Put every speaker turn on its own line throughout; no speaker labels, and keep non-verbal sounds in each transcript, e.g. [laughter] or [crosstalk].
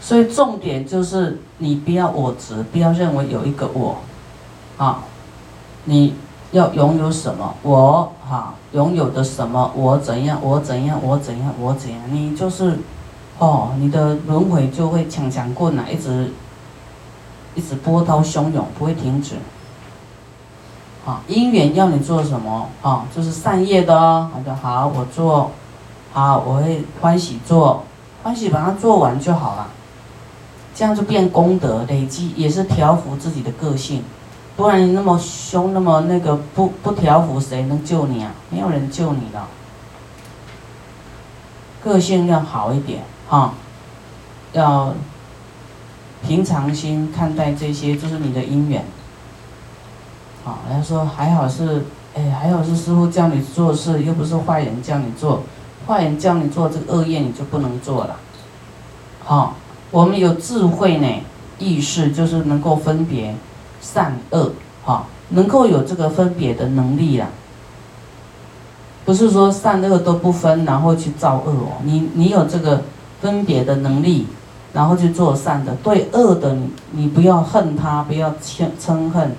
所以重点就是你不要我执，不要认为有一个我，啊，你要拥有什么？我哈拥有的什么？我怎样？我怎样？我怎样？我怎样？你就是，哦，你的轮回就会强强棍啊，一直一直波涛汹涌，不会停止。啊，因缘要你做什么？啊，就是善业的哦。他说好，我做，好，我会欢喜做，欢喜把它做完就好了。这样就变功德累积，也是调服自己的个性。不然你那么凶，那么那个不不调服，谁能救你啊？没有人救你的。个性要好一点哈，要平常心看待这些，就是你的因缘。好，人家说还好是，哎，还好是师傅叫你做事，又不是坏人叫你做，坏人叫你做这个恶业，你就不能做了。好。我们有智慧呢，意识就是能够分别善恶，哈，能够有这个分别的能力啦。不是说善恶都不分，然后去造恶哦。你你有这个分别的能力，然后去做善的，对恶的你你不要恨他，不要嗔嗔恨，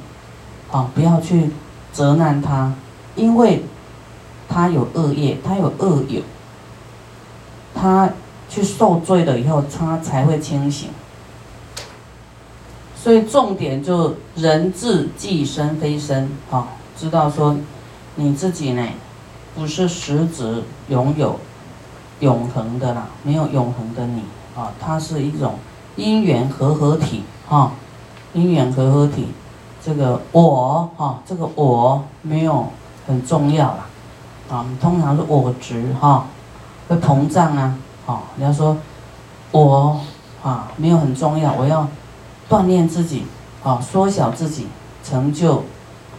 啊，不要去责难他，因为他有恶业，他有恶友，他。去受罪了以后，他才会清醒。所以重点就人自即身非身，啊，知道说你自己呢，不是实质拥有永恒的啦，没有永恒的你啊，它是一种因缘合合体，哈，因缘合合体，这个我，哈，这个我没有很重要啦，啊，通常是我执，哈，会膨胀啊。啊，你要说，我啊没有很重要，我要锻炼自己，啊缩小自己，成就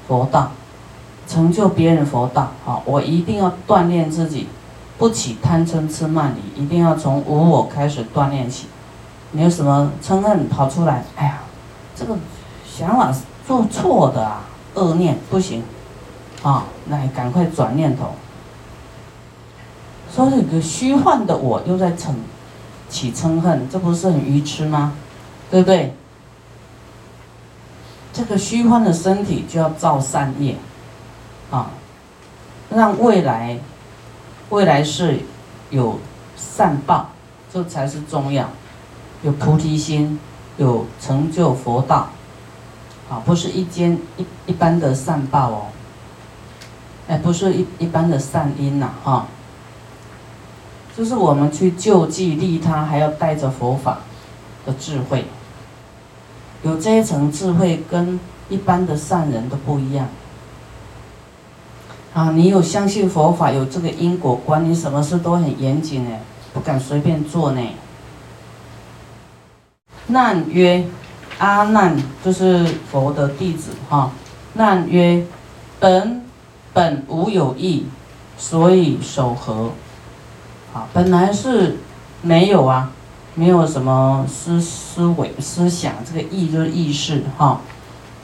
佛道，成就别人佛道，啊我一定要锻炼自己，不起贪嗔痴慢疑，一定要从无我开始锻炼起。你有什么嗔恨跑出来？哎呀，这个想法做错的啊，恶念不行，啊，那赶快转念头。说这个虚幻的我又在嗔起嗔恨，这不是很愚痴吗？对不对？这个虚幻的身体就要造善业，啊，让未来未来是有善报，这才是重要。有菩提心，有成就佛道，啊，不是一间一一般的善报哦，哎，不是一一般的善因呐，哈。就是我们去救济利他，还要带着佛法的智慧，有这一层智慧，跟一般的善人都不一样。啊，你有相信佛法，有这个因果观，你什么事都很严谨呢，不敢随便做呢。难曰阿难，就是佛的弟子哈。难曰本本无有意，所以守和。啊，本来是没有啊，没有什么思思维思想，这个意就是意识哈。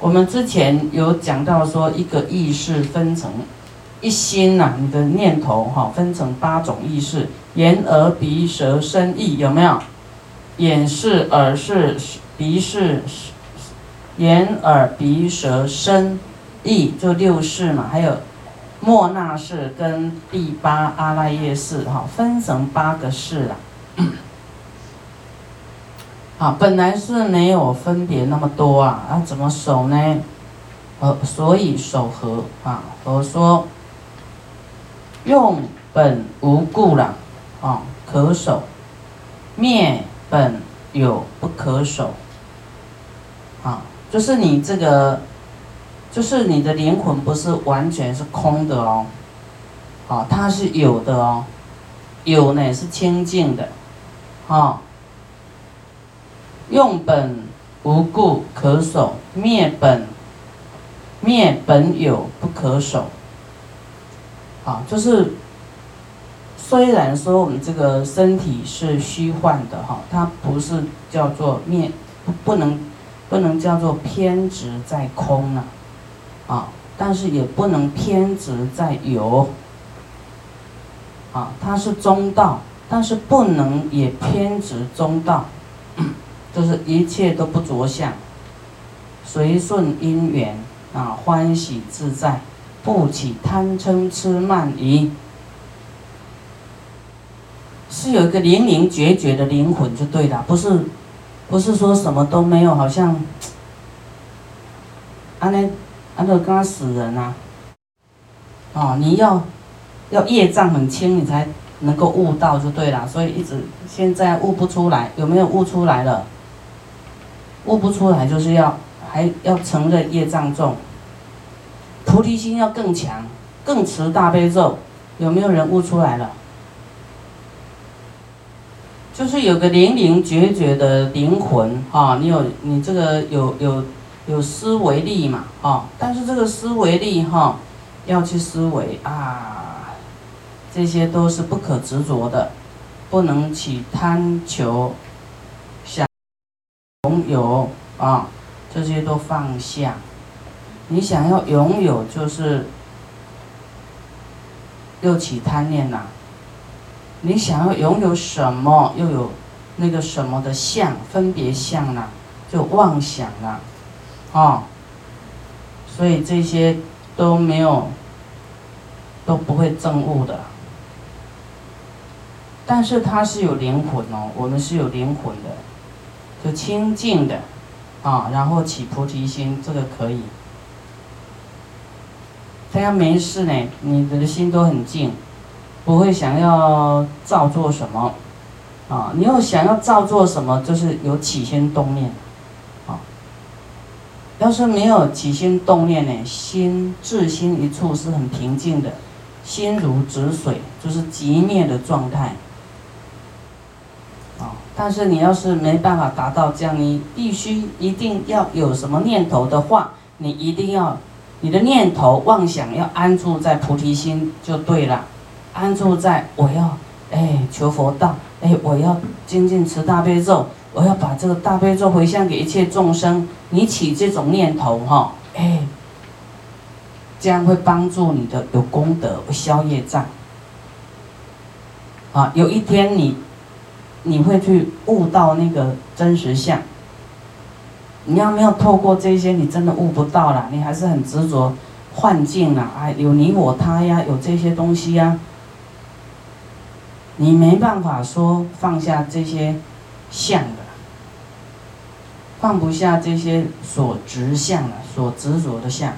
我们之前有讲到说，一个意识分成一心呐，你的念头哈，分成八种意识：眼、耳、鼻、舌、身、意，有没有？眼是、耳是、鼻是、眼、耳、鼻、舌、身、意，就六识嘛，还有。莫那氏跟第八阿赖耶识，哈，分成八个世了。好，[coughs] 本来是没有分别那么多啊，啊，怎么守呢？呃，所以守和啊，我说用本无故了，啊，可守；灭本有不可守。啊，就是你这个。就是你的灵魂不是完全是空的哦，好，它是有的哦，有呢是清净的，好，用本无故可守，灭本灭本有不可守，好，就是虽然说我们这个身体是虚幻的哈，它不是叫做灭，不不能不能叫做偏执在空啊。啊，但是也不能偏执在有，啊，它是中道，但是不能也偏执中道，[clears throat] 就是一切都不着相，随顺因缘啊，欢喜自在，不起贪嗔痴慢疑，是有一个零零觉觉的灵魂就对了，不是，不是说什么都没有，好像，[tsk] 安那安那刚死人啊，哦，你要要业障很轻，你才。能够悟到就对了，所以一直现在悟不出来，有没有悟出来了？悟不出来就是要还要承认业障重，菩提心要更强，更持大悲咒，有没有人悟出来了？就是有个灵灵觉觉的灵魂啊，你有你这个有有有思维力嘛啊？但是这个思维力哈，要去思维啊。这些都是不可执着的，不能起贪求、想拥有啊，这些都放下。你想要拥有，就是又起贪念啦。你想要拥有什么，又有那个什么的相分别相啦，就妄想了，啊。啊所以这些都没有，都不会证悟的。但是它是有灵魂哦，我们是有灵魂的，就清净的，啊，然后起菩提心，这个可以。他要没事呢，你的心都很静，不会想要造作什么，啊，你要想要造作什么，就是有起心动念，要是没有起心动念呢，心至心一处是很平静的，心如止水，就是极灭的状态。但是你要是没办法达到这样，你必须一定要有什么念头的话，你一定要你的念头妄想要安住在菩提心就对了，安住在我要哎求佛道，哎我要精进持大悲咒，我要把这个大悲咒回向给一切众生，你起这种念头哈，哎，这样会帮助你的有功德，消业障。啊，有一天你。你会去悟到那个真实相。你要没有透过这些，你真的悟不到了。你还是很执着幻境啊，哎，有你我他呀，有这些东西呀。你没办法说放下这些相，放不下这些所执相的、所执着的相。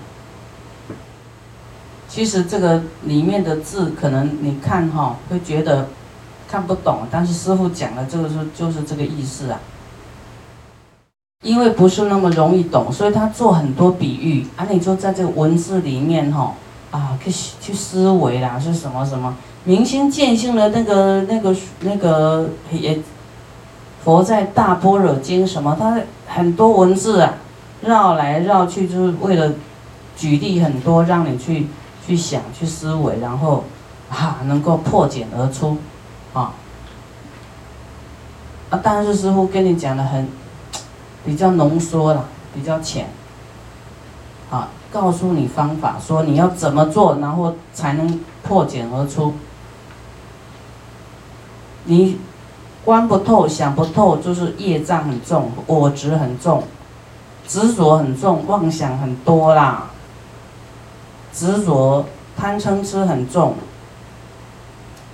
其实这个里面的字，可能你看哈，会觉得。看不懂，但是师傅讲的这个是就是这个意思啊。因为不是那么容易懂，所以他做很多比喻啊。你就在这个文字里面哈啊，去去思维啦，是什么什么明心见性的那个那个那个也佛在大般若经什么，他很多文字啊，绕来绕去就是为了举例很多，让你去去想去思维，然后啊能够破茧而出。啊，啊！但是师傅跟你讲的很 [tsk] 比较浓缩了，比较浅。啊，告诉你方法，说你要怎么做，然后才能破茧而出。你观不透、想不透，就是业障很重，我执很重，执着很重，妄想很多啦。执着、贪嗔痴很重。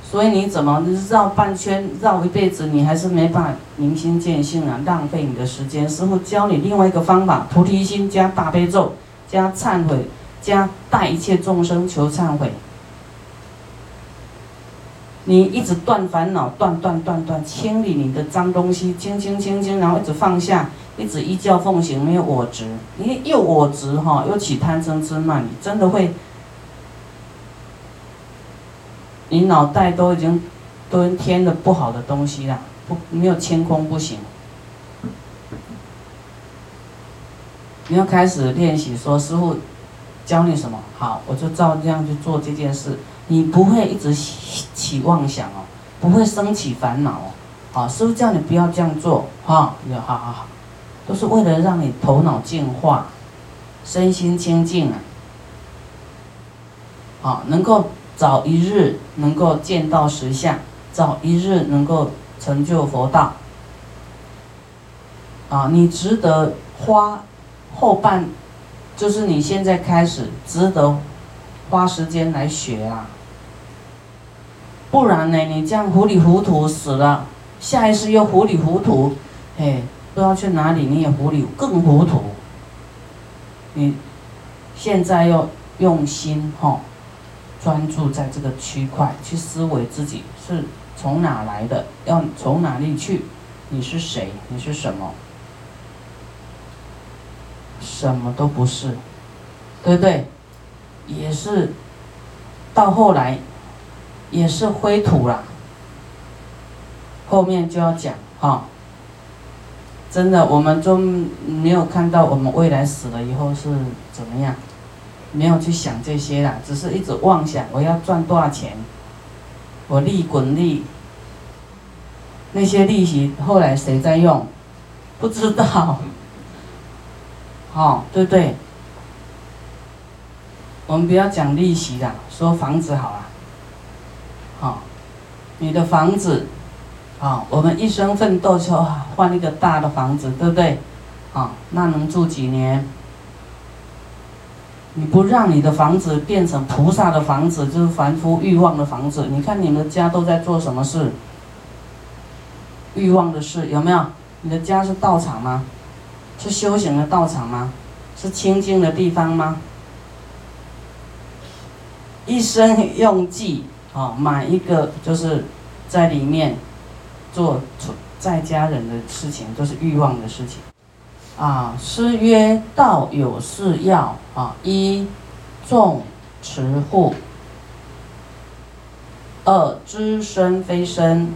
所以你怎么绕半圈绕一辈子，你还是没办法明心见性啊？浪费你的时间。师傅教你另外一个方法：菩提心加大悲咒，加忏悔，加带一切众生求忏悔。你一直断烦恼，断断断断，清理你的脏东西，清清清清，然后一直放下，一直依教奉行，没有我执。你又我执哈，又起贪嗔痴慢，你真的会。你脑袋都已经都添了不好的东西了，不没有清空不行。你要开始练习，说师傅教你什么好，我就照这样去做这件事。你不会一直起妄想哦，不会升起烦恼哦。好，师傅叫你不要这样做，哈，要好好好，都是为了让你头脑净化，身心清净啊。好，能够。早一日能够见到实相，早一日能够成就佛道。啊，你值得花后半，就是你现在开始值得花时间来学啊。不然呢，你这样糊里糊涂死了，下一世又糊里糊涂，嘿，不知道去哪里，你也糊里更糊涂。你现在要用心哈，专注在这个区块去思维自己是从哪来的，要从哪里去，你是谁，你是什么？什么都不是，对不对？也是到后来。也是灰土啦，后面就要讲哈。真的，我们都没有看到我们未来死了以后是怎么样，没有去想这些啦，只是一直妄想我要赚多少钱，我利滚利，那些利息后来谁在用？不知道，[laughs] 好，对不对？我们不要讲利息啦，说房子好了。好，你的房子，好，我们一生奋斗就换一个大的房子，对不对？好，那能住几年？你不让你的房子变成菩萨的房子，就是凡夫欲望的房子。你看你们家都在做什么事？欲望的事有没有？你的家是道场吗？是修行的道场吗？是清净的地方吗？一生用计。啊，买一个就是在里面做在家人的事情，都是欲望的事情。啊，诗曰：“道有四要啊，一重持护，二知身非身，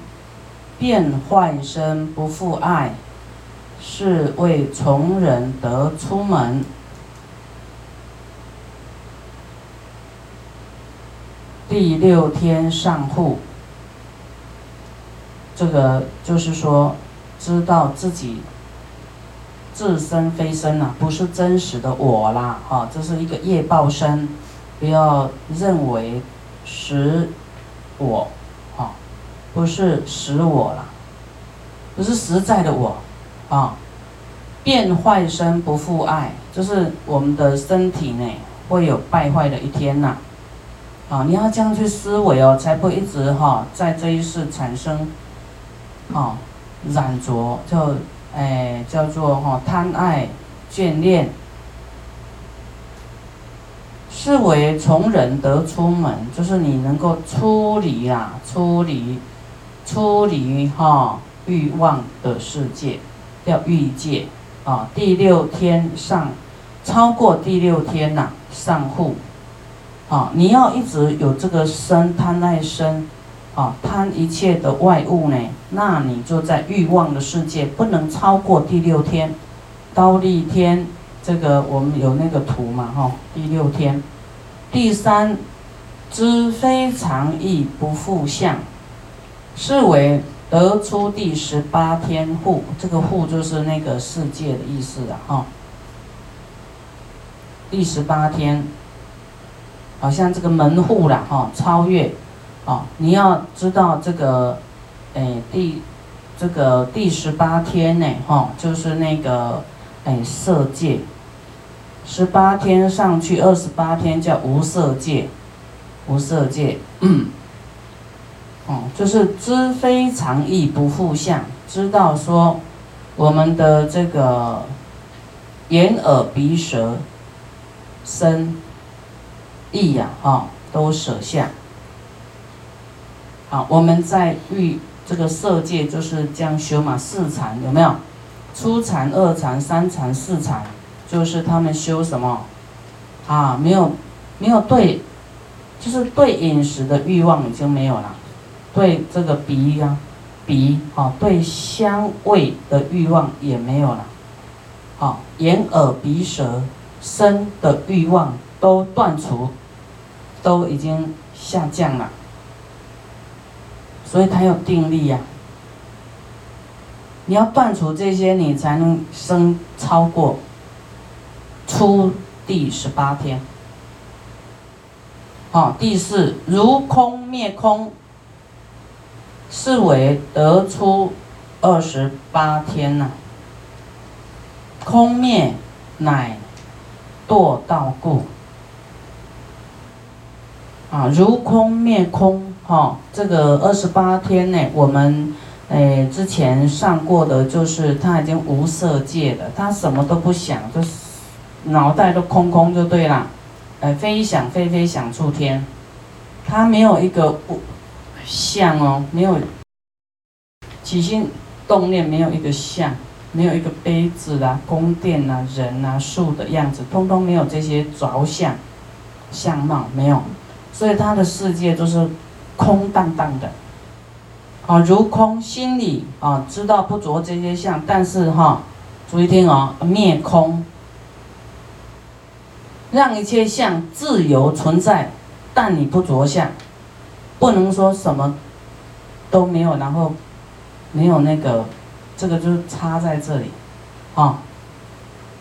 变坏身不复爱，是为从人得出门。”第六天上户，这个就是说，知道自己自身非身呐，不是真实的我啦，哈，这是一个业报身，不要认为实我，哈，不是实我啦，不是实在的我，啊，变坏身不复爱，就是我们的身体呢会有败坏的一天呐。啊你要这样去思维哦，才不会一直哈在这一世产生，哈染着，就哎叫做哈贪爱眷恋，是为从人得出门，就是你能够出离啊，出离，出离哈欲望的世界，叫欲界啊。第六天上，超过第六天呐，上户。啊，你要一直有这个生贪爱生，啊，贪一切的外物呢，那你就在欲望的世界，不能超过第六天，刀立天，这个我们有那个图嘛，哈，第六天，第三，知非常意不复相，是为得出第十八天户，这个户就是那个世界的意思了，哈，第十八天。好像这个门户啦，哈，超越，哦，你要知道这个，哎，第，这个第十八天呢，哈，就是那个，哎，色界，十八天上去，二十八天叫无色界，无色界，嗯，哦，就是知非常意不复相，知道说，我们的这个眼耳鼻舌身。意呀，哈，都舍下。好，我们在欲这个色界，就是将修嘛，四禅有没有？初禅、二禅、三禅、四禅，就是他们修什么？啊，没有，没有对，就是对饮食的欲望已经没有了，对这个鼻呀，鼻，啊，对香味的欲望也没有了，好，眼耳鼻舌身的欲望都断除。都已经下降了，所以他有定力呀。你要断除这些，你才能升超过出第十八天。好，第四如空灭空，是为得出二十八天呐。空灭乃堕道故。啊，如空灭空，哈，这个二十八天呢，我们诶之前上过的，就是他已经无色界了，他什么都不想，就是脑袋都空空就对了，诶，飞想飞飞想出天，他没有一个不相哦，没有起心动念，没有一个相，没有一个杯子啦、宫殿啦、人啊、树的样子，通通没有这些着相相貌，没有。所以他的世界都是空荡荡的，啊，如空心里啊知道不着这些相，但是哈，注意听哦，灭空，让一切相自由存在，但你不着相，不能说什么都没有，然后没有那个，这个就是插在这里，啊，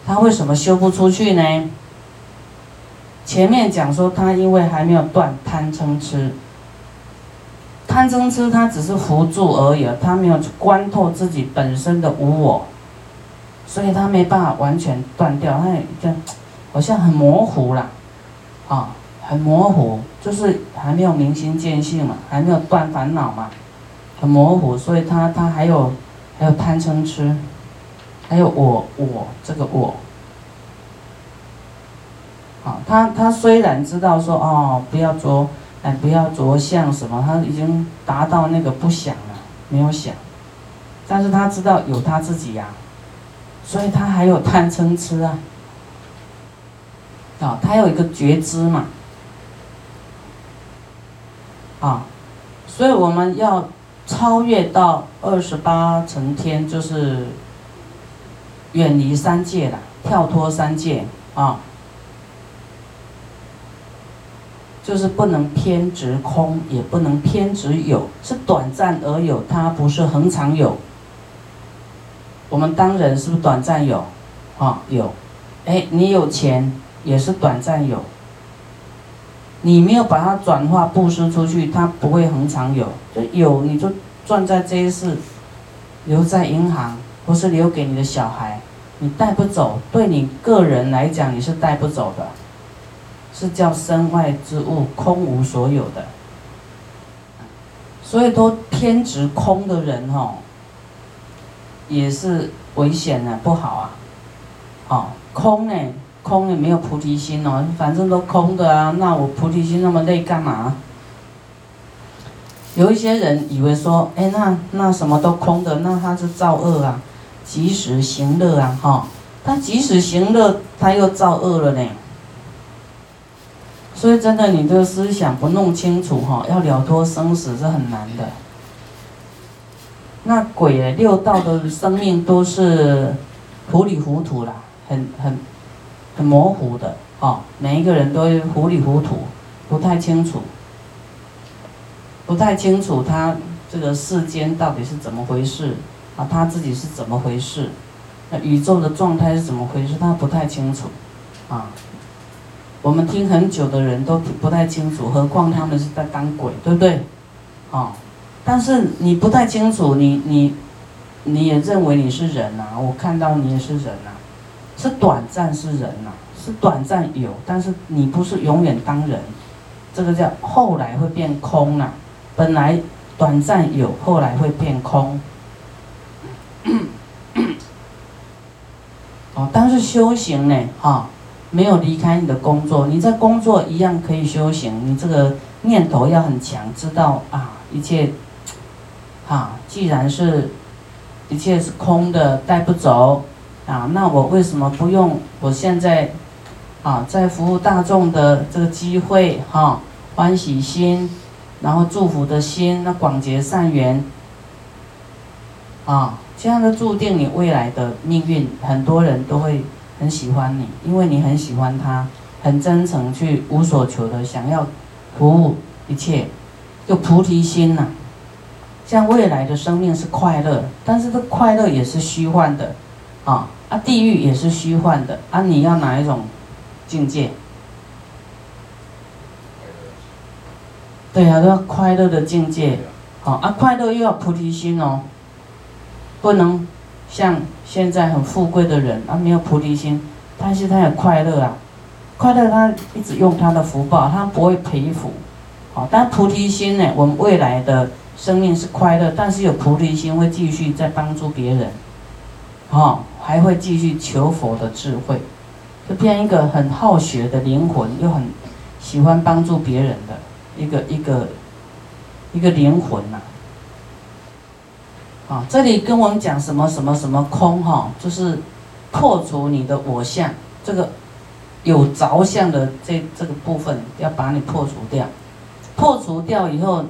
他为什么修不出去呢？前面讲说他因为还没有断贪嗔痴，贪嗔痴他只是辅助而已，他没有观透自己本身的无我，所以他没办法完全断掉，他就好像很模糊了，啊，很模糊，就是还没有明心见性嘛，还没有断烦恼嘛，很模糊，所以他他还有还有贪嗔痴，还有我我这个我。他他虽然知道说哦，不要着，哎，不要着相什么，他已经达到那个不想了，没有想，但是他知道有他自己呀，所以他还有贪嗔痴啊，啊，他有一个觉知嘛，啊，所以我们要超越到二十八层天，就是远离三界了，跳脱三界啊。就是不能偏执空，也不能偏执有，是短暂而有，它不是恒常有。我们当人是不是短暂有？啊，有。哎，你有钱也是短暂有。你没有把它转化布施出去，它不会恒常有。就有你就赚在这一世，留在银行，不是留给你的小孩，你带不走。对你个人来讲，你是带不走的。是叫身外之物空无所有的，所以都偏执空的人哦，也是危险的，不好啊。哦，空呢，空也没有菩提心哦，反正都空的啊，那我菩提心那么累干嘛？有一些人以为说，哎，那那什么都空的，那他是造恶啊，及时行乐啊，哈，他即使行乐，他又造恶了呢。所以真的，你这个思想不弄清楚哈，要了脱生死是很难的。那鬼六道的生命都是糊里糊涂啦，很很很模糊的哦，每一个人都糊里糊涂，不太清楚，不太清楚他这个世间到底是怎么回事啊，他自己是怎么回事，那宇宙的状态是怎么回事，他不太清楚啊。我们听很久的人都不太清楚，何况他们是在当鬼，对不对？哦，但是你不太清楚，你你你也认为你是人呐？我看到你也是人呐，是短暂是人呐，是短暂有，但是你不是永远当人，这个叫后来会变空呐。本来短暂有，后来会变空。哦，但是修行呢，哈。没有离开你的工作，你在工作一样可以修行。你这个念头要很强，知道啊，一切，啊，既然是，一切是空的，带不走，啊，那我为什么不用我现在，啊，在服务大众的这个机会，哈，欢喜心，然后祝福的心，那广结善缘，啊，这样的注定你未来的命运，很多人都会。很喜欢你，因为你很喜欢他，很真诚去无所求的想要服务一切，就菩提心呐。像未来的生命是快乐，但是这快乐也是虚幻的，啊啊，地狱也是虚幻的啊。你要哪一种境界？对呀，都要快乐的境界，好啊，快乐又要菩提心哦，不能像现在很富贵的人啊，没有菩提心，但是他也快乐啊，快乐他一直用他的福报，他不会赔福。好，但菩提心呢，我们未来的生命是快乐，但是有菩提心会继续在帮助别人，好，还会继续求佛的智慧，就变一个很好学的灵魂，又很喜欢帮助别人的一个一个一个灵魂呐。啊这里跟我们讲什么什么什么空哈，就是破除你的我相，这个有着相的这这个部分要把你破除掉，破除掉以后，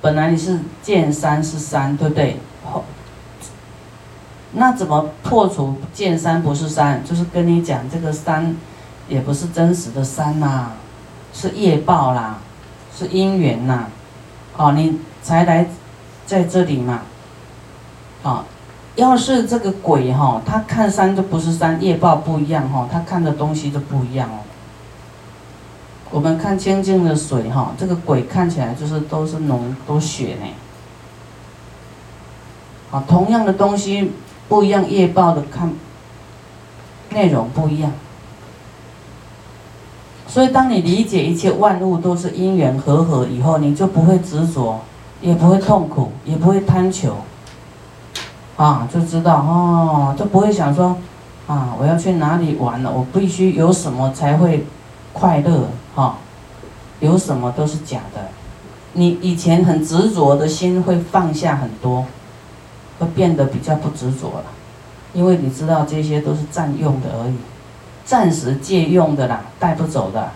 本来你是见山是山，对不对？后那怎么破除见山不是山？就是跟你讲，这个山也不是真实的山呐，是业报啦，是因缘呐，哦，你才来在这里嘛。啊，要是这个鬼哈，他看山就不是山，业报不一样哈，他看的东西就不一样哦。我们看清净的水哈，这个鬼看起来就是都是脓都血呢。啊，同样的东西不一样，业报的看内容不一样。所以，当你理解一切万物都是因缘和合以后，你就不会执着，也不会痛苦，也不会贪求。啊，就知道哦，就不会想说，啊，我要去哪里玩了？我必须有什么才会快乐？哈，有什么都是假的。你以前很执着的心会放下很多，会变得比较不执着了，因为你知道这些都是占用的而已，暂时借用的啦，带不走的。